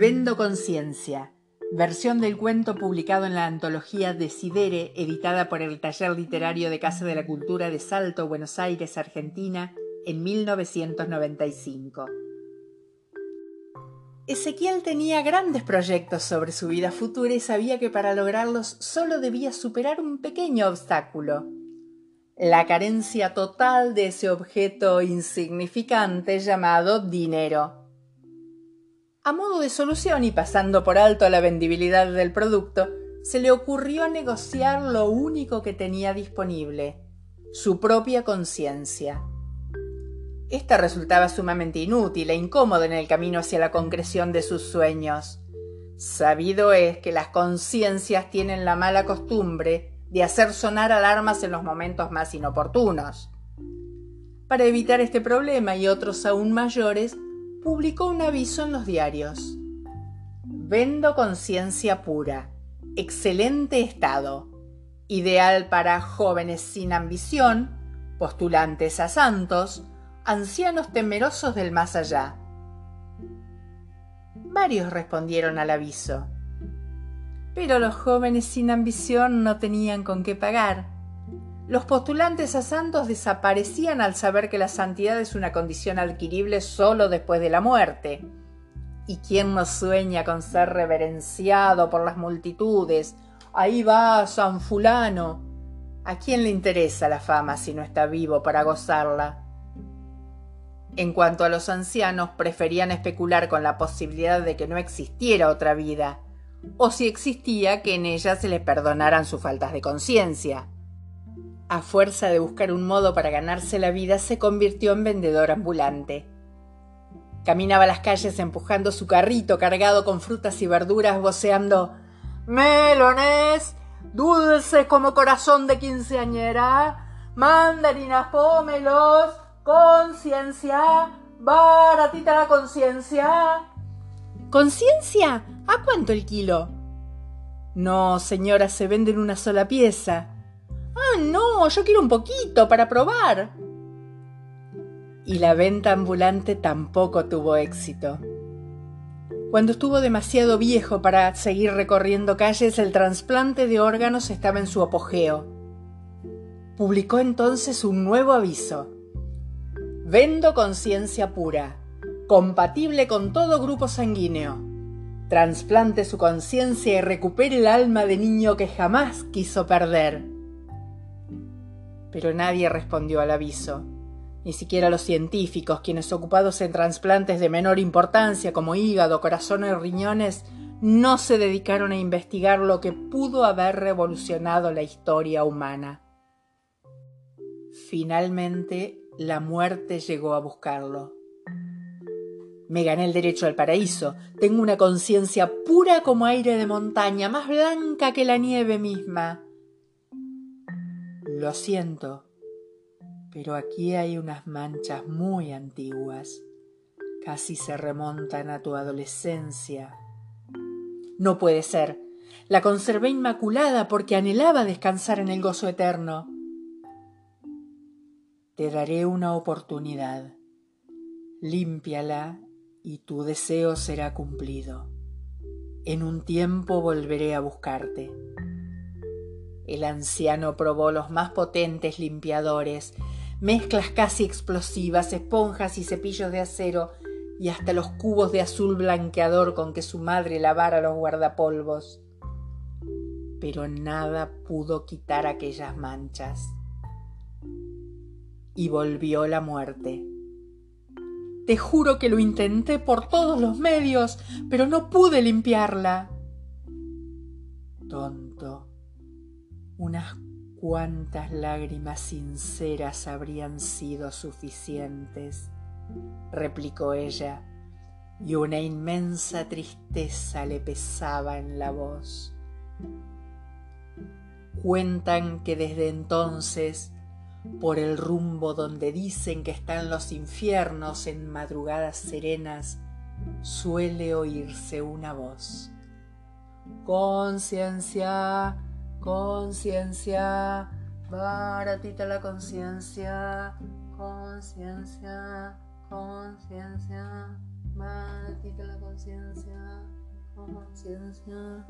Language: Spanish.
Vendo Conciencia, versión del cuento publicado en la antología Desidere, editada por el Taller Literario de Casa de la Cultura de Salto, Buenos Aires, Argentina, en 1995. Ezequiel tenía grandes proyectos sobre su vida futura y sabía que para lograrlos solo debía superar un pequeño obstáculo. La carencia total de ese objeto insignificante llamado dinero. A modo de solución y pasando por alto la vendibilidad del producto, se le ocurrió negociar lo único que tenía disponible, su propia conciencia. Esta resultaba sumamente inútil e incómoda en el camino hacia la concreción de sus sueños. Sabido es que las conciencias tienen la mala costumbre de hacer sonar alarmas en los momentos más inoportunos. Para evitar este problema y otros aún mayores, publicó un aviso en los diarios. Vendo conciencia pura, excelente estado, ideal para jóvenes sin ambición, postulantes a santos, ancianos temerosos del más allá. Varios respondieron al aviso, pero los jóvenes sin ambición no tenían con qué pagar los postulantes a santos desaparecían al saber que la santidad es una condición adquirible solo después de la muerte. ¿Y quién no sueña con ser reverenciado por las multitudes? Ahí va San fulano. ¿A quién le interesa la fama si no está vivo para gozarla? En cuanto a los ancianos, preferían especular con la posibilidad de que no existiera otra vida, o si existía, que en ella se les perdonaran sus faltas de conciencia a fuerza de buscar un modo para ganarse la vida, se convirtió en vendedor ambulante. Caminaba las calles empujando su carrito cargado con frutas y verduras, voceando melones, dulces como corazón de quinceañera, mandarinas, pómelos, conciencia, baratita la conciencia. ¿Conciencia? ¿A cuánto el kilo? No, señora, se vende en una sola pieza. Ah, yo quiero un poquito para probar. Y la venta ambulante tampoco tuvo éxito. Cuando estuvo demasiado viejo para seguir recorriendo calles, el trasplante de órganos estaba en su apogeo. Publicó entonces un nuevo aviso. Vendo conciencia pura, compatible con todo grupo sanguíneo. Transplante su conciencia y recupere el alma de niño que jamás quiso perder pero nadie respondió al aviso, ni siquiera los científicos, quienes ocupados en trasplantes de menor importancia como hígado, corazón y riñones, no se dedicaron a investigar lo que pudo haber revolucionado la historia humana. Finalmente, la muerte llegó a buscarlo. Me gané el derecho al paraíso. Tengo una conciencia pura como aire de montaña, más blanca que la nieve misma. Lo siento, pero aquí hay unas manchas muy antiguas. Casi se remontan a tu adolescencia. No puede ser. La conservé inmaculada porque anhelaba descansar en el gozo eterno. Te daré una oportunidad. Límpiala y tu deseo será cumplido. En un tiempo volveré a buscarte. El anciano probó los más potentes limpiadores, mezclas casi explosivas, esponjas y cepillos de acero, y hasta los cubos de azul blanqueador con que su madre lavara los guardapolvos. Pero nada pudo quitar aquellas manchas. Y volvió la muerte. Te juro que lo intenté por todos los medios, pero no pude limpiarla. Tonto unas cuantas lágrimas sinceras habrían sido suficientes, replicó ella, y una inmensa tristeza le pesaba en la voz. Cuentan que desde entonces, por el rumbo donde dicen que están los infiernos en madrugadas serenas, suele oírse una voz. Conciencia, Conciencia, baratita la conciencia, conciencia, conciencia, baratita la conciencia, conciencia.